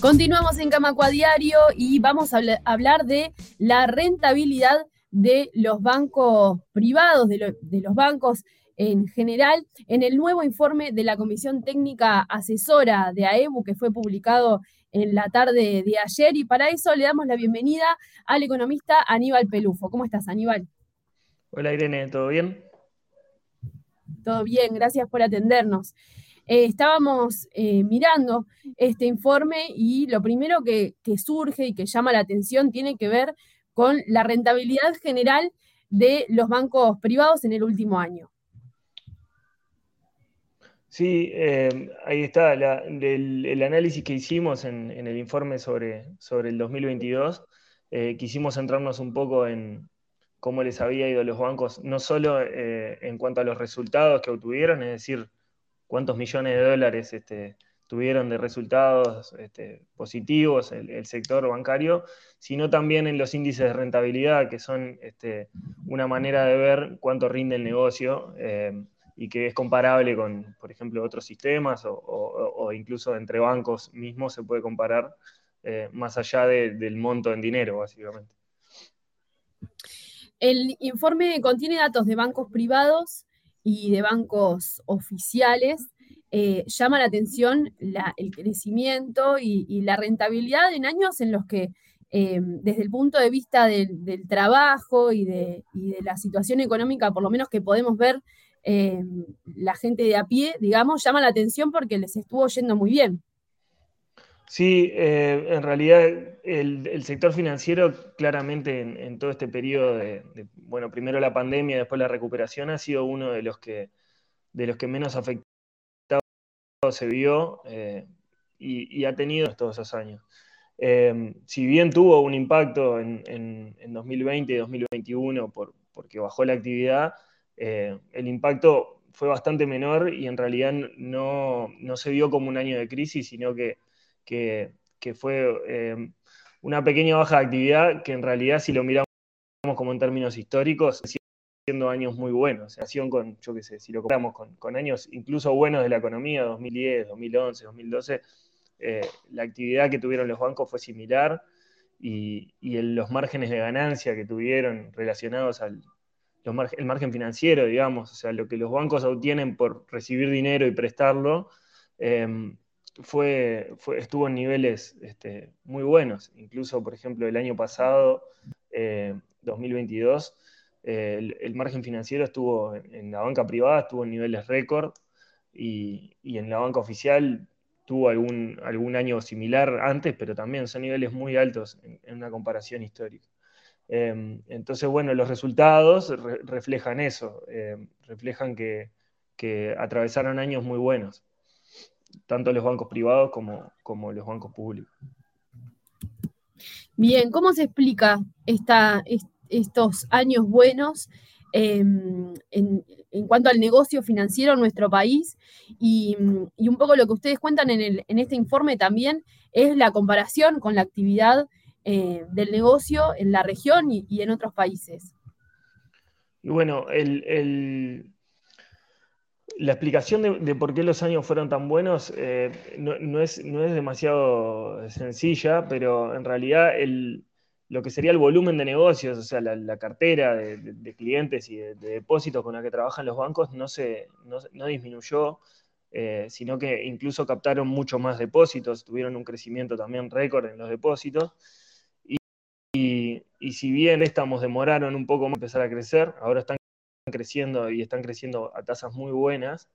Continuamos en Camacua Diario y vamos a hablar de la rentabilidad de los bancos privados, de, los bancos en general, en el nuevo informe de la Comisión Técnica Asesora de AEBU que fue publicado en la tarde de ayer. Y para eso le damos la bienvenida al economista Aníbal Pelufo. ¿Cómo estás, Aníbal? Hola, Irene, ¿todo bien? Todo bien, gracias por atendernos. Eh, estábamos eh, mirando este informe y lo primero que, surge y que llama la atención tiene que ver con la rentabilidad general de los bancos privados en el último año. Sí, eh, ahí está el, análisis que hicimos en, el informe sobre, sobre el 2022. quisimos centrarnos un poco en cómo les había ido a los bancos, no solo en cuanto a los resultados que obtuvieron, es decir, cuántos millones de dólares este, tuvieron de resultados este, positivos el, sector bancario, sino también en los índices de rentabilidad, que son este, una manera de ver cuánto rinde el negocio eh, y que es comparable con, por ejemplo, otros sistemas o, incluso entre bancos mismos se puede comparar eh, más allá del monto en dinero, básicamente. El informe contiene datos de bancos privados y de bancos oficiales, eh, llama la atención el crecimiento y, la rentabilidad en años en los que, eh, desde el punto de vista del, trabajo y de, la situación económica, por lo menos que podemos ver eh, la gente de a pie, digamos, llama la atención porque les estuvo yendo muy bien. Sí, en realidad el, sector financiero claramente en, todo este periodo de, bueno, primero la pandemia, después la recuperación, ha sido uno de los que, de los que menos afectado se vio eh, y, ha tenido todos esos años. Eh, si bien tuvo un impacto en, 2020 y 2021 por, porque bajó la actividad, eh, el impacto fue bastante menor y en realidad no, se vio como un año de crisis, sino que, que, fue una pequeña baja de actividad que en realidad si lo miramos como en términos históricos, siendo años muy buenos. En con, yo qué sé, si lo comparamos con, años incluso buenos de la economía, 2010, 2011, 2012, la actividad que tuvieron los bancos fue similar y, los márgenes de ganancia que tuvieron relacionados al el margen financiero, digamos, o sea, lo que los bancos obtienen por recibir dinero y prestarlo, em, fue, estuvo en niveles este, muy buenos. Incluso, por ejemplo, el año pasado, 2022, eh, el, margen financiero estuvo en, la banca privada, estuvo en niveles récord y, en la banca oficial tuvo algún, año similar antes, pero también son niveles muy altos en, una comparación histórica. Em, entonces, bueno, los resultados reflejan eso, em, reflejan que atravesaron años muy buenos tanto los bancos privados como, como los bancos públicos. Bien, ¿cómo se explica esta, estos años buenos em, en, cuanto al negocio financiero en nuestro país? Y, un poco lo que ustedes cuentan en, este informe también es la comparación con la actividad eh, del negocio en la región y, en otros países. Y bueno, el la explicación de, por qué los años fueron tan buenos eh, no, es, demasiado sencilla, pero en realidad lo que sería el volumen de negocios, o sea, la, cartera de, clientes y de, depósitos con la que trabajan los bancos no, se, no, disminuyó, eh, sino que incluso captaron mucho más depósitos, tuvieron un crecimiento también récord en los depósitos. Y, si bien estamos demoraron un poco más empezar a crecer, ahora están creciendo y están creciendo a tasas muy buenas.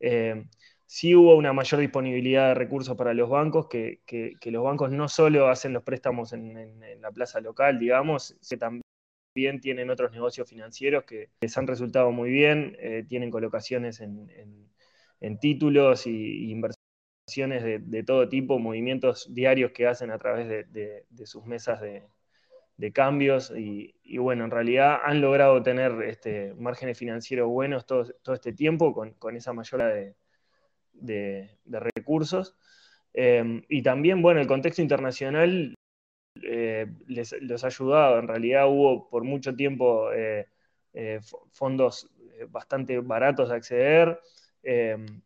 Eh, sí hubo una mayor disponibilidad de recursos para los bancos, que, los bancos no solo hacen los préstamos en, la plaza local, digamos, que también tienen otros negocios financieros que les han resultado muy bien, eh, tienen colocaciones en, títulos y, inversiones de, todo tipo, movimientos diarios que hacen a través de sus mesas de, de cambios y, bueno, en realidad han logrado tener este, márgenes financieros buenos todo, este tiempo con, esa mayoría de, recursos. Em, y también, bueno, el contexto internacional eh, les, ha ayudado. En realidad hubo por mucho tiempo eh, eh, fondos bastante baratos de acceder. Em,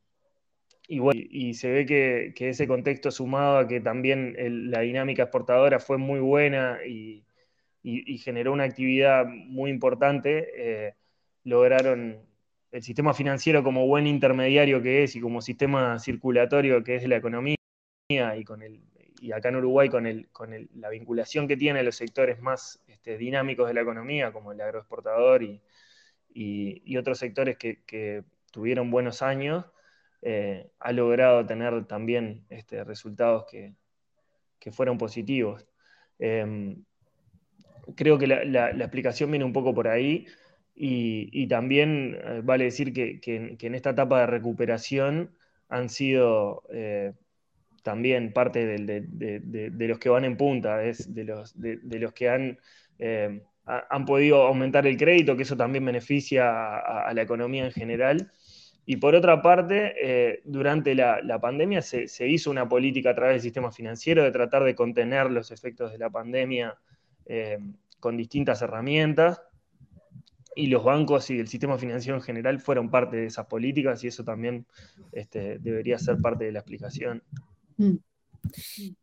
y, se ve que, ese contexto sumado a que también la dinámica exportadora fue muy buena y, generó una actividad muy importante, eh, lograron el sistema financiero como buen intermediario que es y como sistema circulatorio que es de la economía y con el y acá en Uruguay con, el, con la vinculación que tiene los sectores más este, dinámicos de la economía, como el agroexportador y, y, otros sectores que, tuvieron buenos años, eh, ha logrado tener también este, resultados que, fueron positivos. Em, creo que la, explicación viene un poco por ahí y, también eh, vale decir que, en esta etapa de recuperación han sido eh, también parte de, los que van en punta, es de los, de, los que han, eh, han podido aumentar el crédito, que eso también beneficia a, la economía en general. Y por otra parte, durante la, pandemia se, hizo una política a través del sistema financiero de tratar de contener los efectos de la pandemia eh, con distintas herramientas. Y los bancos y el sistema financiero en general fueron parte de esas políticas y eso también este, debería ser parte de la explicación. Mm.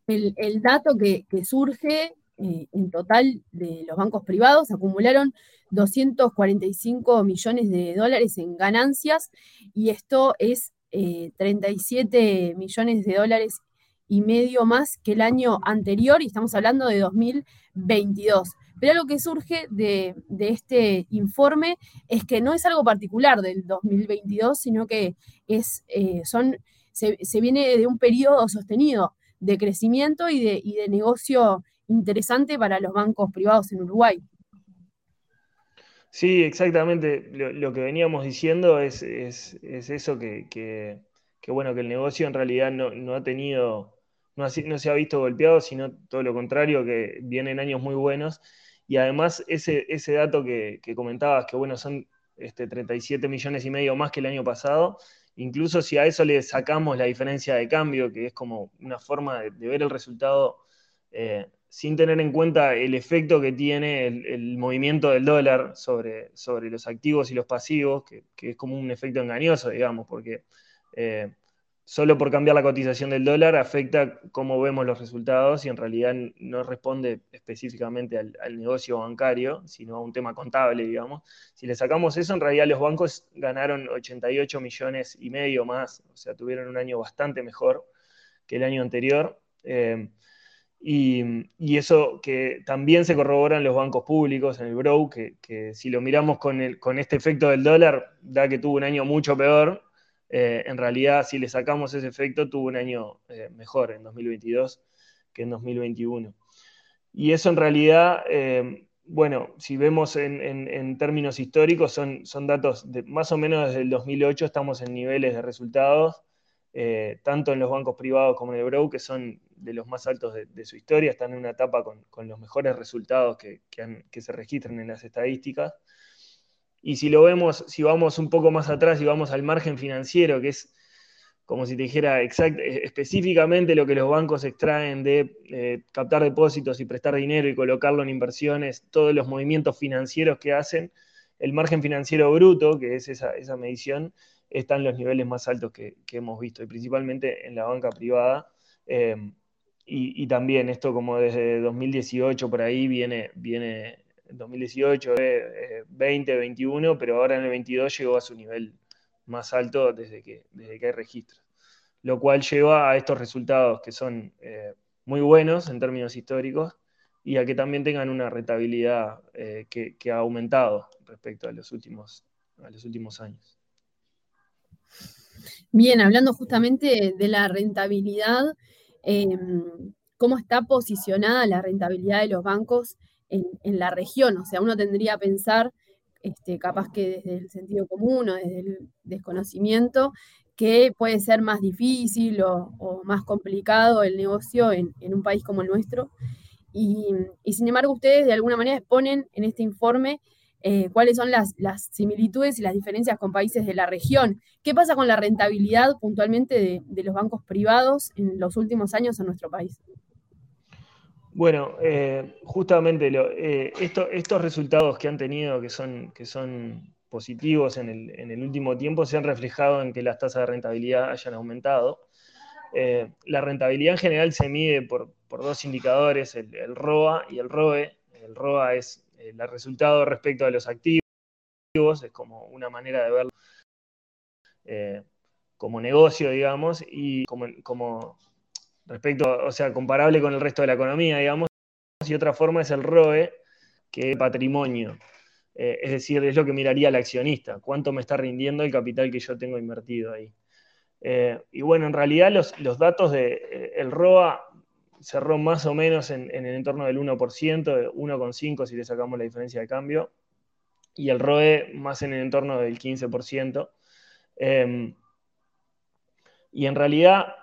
El, dato que, surge eh, en total de los bancos privados acumularon 245 millones de dólares en ganancias y esto es 37 eh, millones de dólares y medio más que el año anterior y estamos hablando de 2022. Pero lo que surge de, este informe es que no es algo particular del 2022, sino que es, eh, son se, viene de un periodo sostenido de crecimiento y de, de negocio interesante para los bancos privados en Uruguay. Sí, exactamente. Lo, que veníamos diciendo es, eso que, bueno, que el negocio en realidad no, ha tenido, no, se ha visto golpeado, sino todo lo contrario, que vienen años muy buenos. Y además ese, dato que, comentabas, que bueno, son este, 37 millones y medio más que el año pasado, Incluso si a eso le sacamos la diferencia de cambio, que es como una forma de, ver el resultado eh, sin tener en cuenta el efecto que tiene el, movimiento del dólar sobre, sobre, los activos y los pasivos, que, es como un efecto engañoso, digamos, porque eh, solo por cambiar la cotización del dólar afecta cómo vemos los resultados y en realidad no responde específicamente al, negocio bancario, sino a un tema contable, digamos. Si le sacamos eso, en realidad los bancos ganaron 88 millones y medio más, o sea, tuvieron un año bastante mejor que el año anterior. Eh, y, eso que también se corroboran los bancos públicos en el Brow, que, que si lo miramos con, el, con este efecto del dólar, da que tuvo un año mucho peor, eh, en realidad, si le sacamos ese efecto, tuvo un año eh, mejor en 2022 que en 2021. Y eso en realidad, eh, bueno, si vemos en, términos históricos, son, datos de más o menos desde el 2008 estamos en niveles de resultados, tanto en los bancos privados como en el Brow, que son de los más altos de, su historia, están en una etapa con, los mejores resultados que, que se registran en las estadísticas. Y si lo vemos, si vamos un poco más atrás y vamos al margen financiero, que es como si te dijera exact, eh, específicamente lo que los bancos extraen de eh, captar depósitos y prestar dinero y colocarlo en inversiones, todos los movimientos financieros que hacen, el margen financiero bruto, que es esa, medición, está en los niveles más altos que, hemos visto, y principalmente en la banca privada. Eh, y, y, también esto como desde 2018 por ahí viene, viene 2018, 20, 21, pero ahora en el 22 llegó a su nivel más alto desde que, desde que hay registro. Lo cual lleva a estos resultados que son eh, muy buenos en términos históricos y a que también tengan una rentabilidad eh, que, ha aumentado respecto a los últimos, a los últimos años. Bien, hablando justamente de la rentabilidad, em, ¿cómo está posicionada la rentabilidad de los bancos en, la región. O sea, uno tendría que pensar, este, capaz que desde el sentido común o desde el desconocimiento, que puede ser más difícil o, más complicado el negocio en, un país como el nuestro. Y, sin embargo, ustedes de alguna manera exponen en este informe eh, cuáles son las, similitudes y las diferencias con países de la región. ¿Qué pasa con la rentabilidad puntualmente de los bancos privados en los últimos años en nuestro país? Bueno, eh, justamente eh, estos resultados que han tenido, que son, positivos en el, último tiempo se han reflejado en que las tasas de rentabilidad hayan aumentado. Eh, la rentabilidad en general se mide por, dos indicadores, el, ROA y el ROE. El ROA es el resultado respecto a los activos, es como una manera de verlo como negocio, digamos, y como respecto, o sea, comparable con el resto de la economía, digamos, y otra forma es el ROE, que es patrimonio. Eh, es decir, es lo que miraría el accionista, cuánto me está rindiendo el capital que yo tengo invertido ahí. Eh, y bueno, en realidad los, datos del de, el ROA cerró más o menos en, el entorno del 1%, 1,5% si le sacamos la diferencia de cambio, y el ROE más en el entorno del 15%. Em, y en realidad,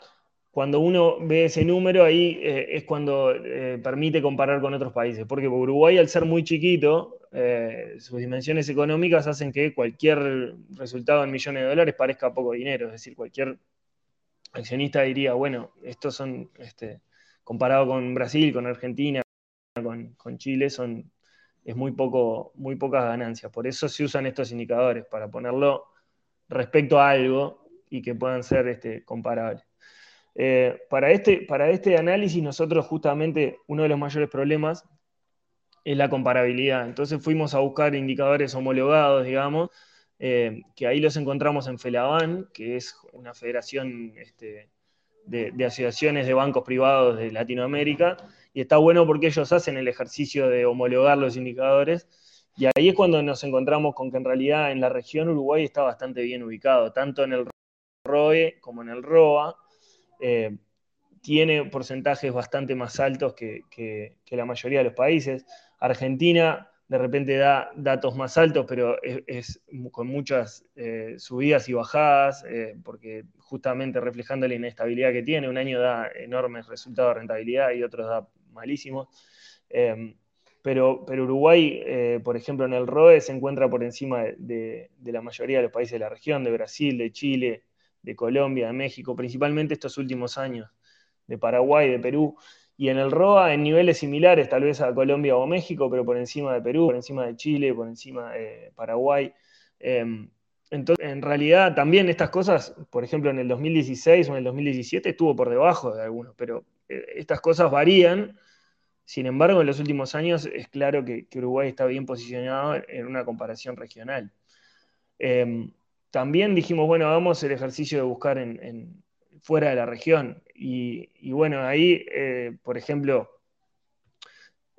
cuando uno ve ese número, ahí eh, es cuando eh, permite comparar con otros países. Porque Uruguay, al ser muy chiquito, eh, sus dimensiones económicas hacen que cualquier resultado en millones de dólares parezca poco dinero. Es decir, cualquier accionista diría, bueno, estos son, este, comparado con Brasil, con Argentina, con, Chile, son, es muy, poco, muy pocas ganancias. Por eso se usan estos indicadores, para ponerlo respecto a algo y que puedan ser este, comparables. Eh, para, este, para este análisis nosotros justamente uno de los mayores problemas es la comparabilidad. Entonces fuimos a buscar indicadores homologados, digamos, eh, que ahí los encontramos en FELABAN, que es una federación este, de, asociaciones de bancos privados de Latinoamérica, y está bueno porque ellos hacen el ejercicio de homologar los indicadores, y ahí es cuando nos encontramos con que en realidad en la región Uruguay está bastante bien ubicado, tanto en el ROE como en el ROA, eh, tiene porcentajes bastante más altos que, la mayoría de los países. Argentina de repente da datos más altos, pero es, con muchas eh, subidas y bajadas, eh, porque justamente reflejando la inestabilidad que tiene, un año da enormes resultados de rentabilidad y otros da malísimos. Em, pero, pero, Uruguay, por ejemplo, en el ROE se encuentra por encima de, la mayoría de los países de la región, de Brasil, de Chile, de Colombia, de México, principalmente estos últimos años, de Paraguay, de Perú, y en el ROA en niveles similares tal vez a Colombia o México, pero por encima de Perú, por encima de Chile, por encima de Paraguay. Em, entonces, en realidad también estas cosas, por ejemplo, en el 2016 o en el 2017 estuvo por debajo de algunos, pero eh, estas cosas varían. Sin embargo, en los últimos años es claro que, Uruguay está bien posicionado en una comparación regional. Em, también dijimos, bueno, hagamos el ejercicio de buscar en, fuera de la región. Y, bueno, ahí, eh, por ejemplo,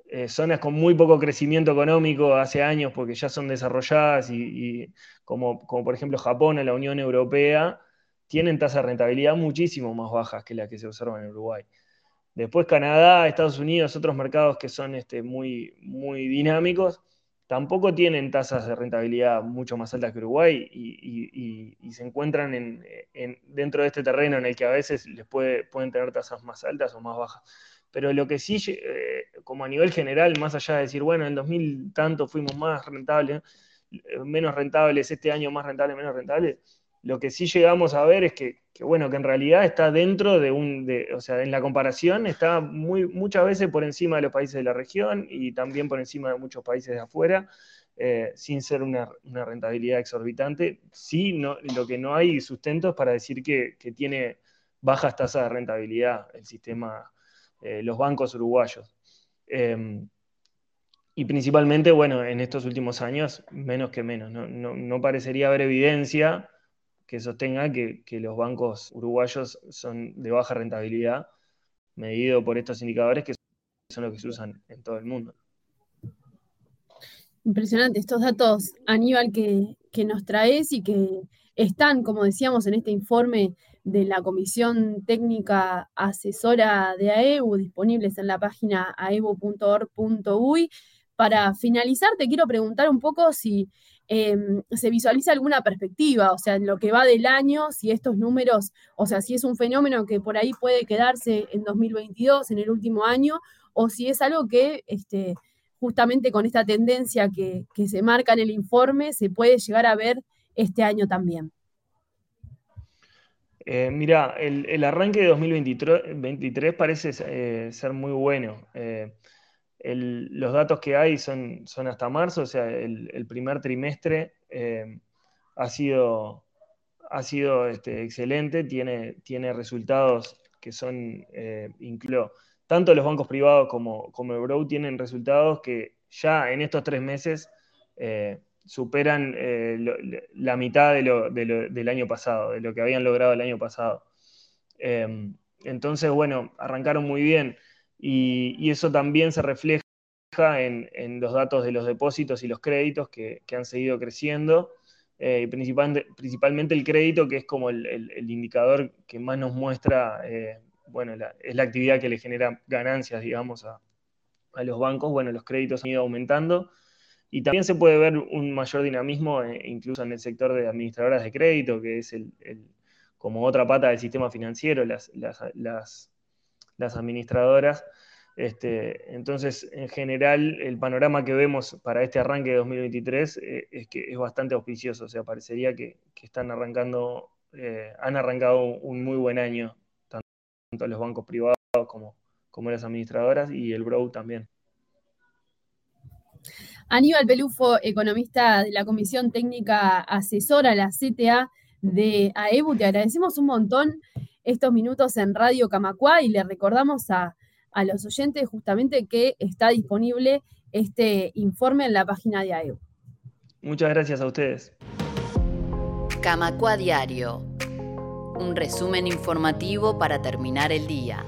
eh, zonas con muy poco crecimiento económico hace años porque ya son desarrolladas y, como, como, por ejemplo Japón o la Unión Europea, tienen tasas de rentabilidad muchísimo más bajas que las que se observan en Uruguay. Después Canadá, Estados Unidos, otros mercados que son este, muy, muy dinámicos, tampoco tienen tasas de rentabilidad mucho más altas que Uruguay y, se encuentran dentro de este terreno en el que a veces les puede, pueden tener tasas más altas o más bajas. Pero lo que sí, eh, como a nivel general, más allá de decir, bueno, en 2000 tanto fuimos más rentables, eh, menos rentables, este año más rentables, menos rentables, lo que sí llegamos a ver es que, bueno, que en realidad está dentro de un, o sea, en la comparación está muy, muchas veces por encima de los países de la región y también por encima de muchos países de afuera, eh, sin ser una, rentabilidad exorbitante. Sí, no, lo que no hay sustento es para decir que, tiene bajas tasas de rentabilidad el sistema, eh, los bancos uruguayos. Em, y principalmente, bueno, en estos últimos años, menos que menos. No, no parecería haber evidencia que sostenga que, los bancos uruguayos son de baja rentabilidad, medido por estos indicadores que son los que se usan en todo el mundo. Impresionante estos datos, Aníbal, que, que nos traes y que están, como decíamos, en este informe de la Comisión Técnica Asesora de AEU, disponibles en la página aebu.org.uy. Para finalizar, te quiero preguntar un poco si Em, se visualiza alguna perspectiva, o sea, en lo que va del año, si estos números, o sea, si es un fenómeno que por ahí puede quedarse en 2022, en el último año, o si es algo que este, justamente con esta tendencia que, se marca en el informe se puede llegar a ver este año también. Eh, mira, el, arranque de 2023 parece eh, ser muy bueno. Eh, los datos que hay son, son hasta marzo, o sea, el, primer trimestre eh, ha sido, ha sido este, excelente, tiene, tiene resultados que son, eh, incluso, tanto los bancos privados como, como el tienen resultados que ya en estos tres meses eh, superan la mitad de lo, del año pasado, de lo que habían logrado el año pasado. entonces, bueno, arrancaron muy bien y eso también se refleja en, los datos de los depósitos y los créditos que, han seguido creciendo, eh, principalmente, el crédito, que es como el, indicador que más nos muestra, eh, bueno, es la actividad que le genera ganancias, digamos, a, los bancos. Bueno, los créditos han ido aumentando y también se puede ver un mayor dinamismo eh, incluso en el sector de administradoras de crédito, que es el, como otra pata del sistema financiero, las administradoras este, entonces, en general, el panorama que vemos para este arranque de 2023 eh, es que es bastante auspicioso. O sea, parecería que, están arrancando, eh, han arrancado un muy buen año, tanto los bancos privados como, como las administradoras y el Brow también. Aníbal Pelufo, economista de la Comisión Técnica Asesora, la CTA de AEBU, te agradecemos un montón estos minutos en Radio Camacua y le recordamos a a los oyentes justamente que está disponible este informe en la página de AEU. Muchas gracias a ustedes. Camacua Diario, un resumen informativo para terminar el día.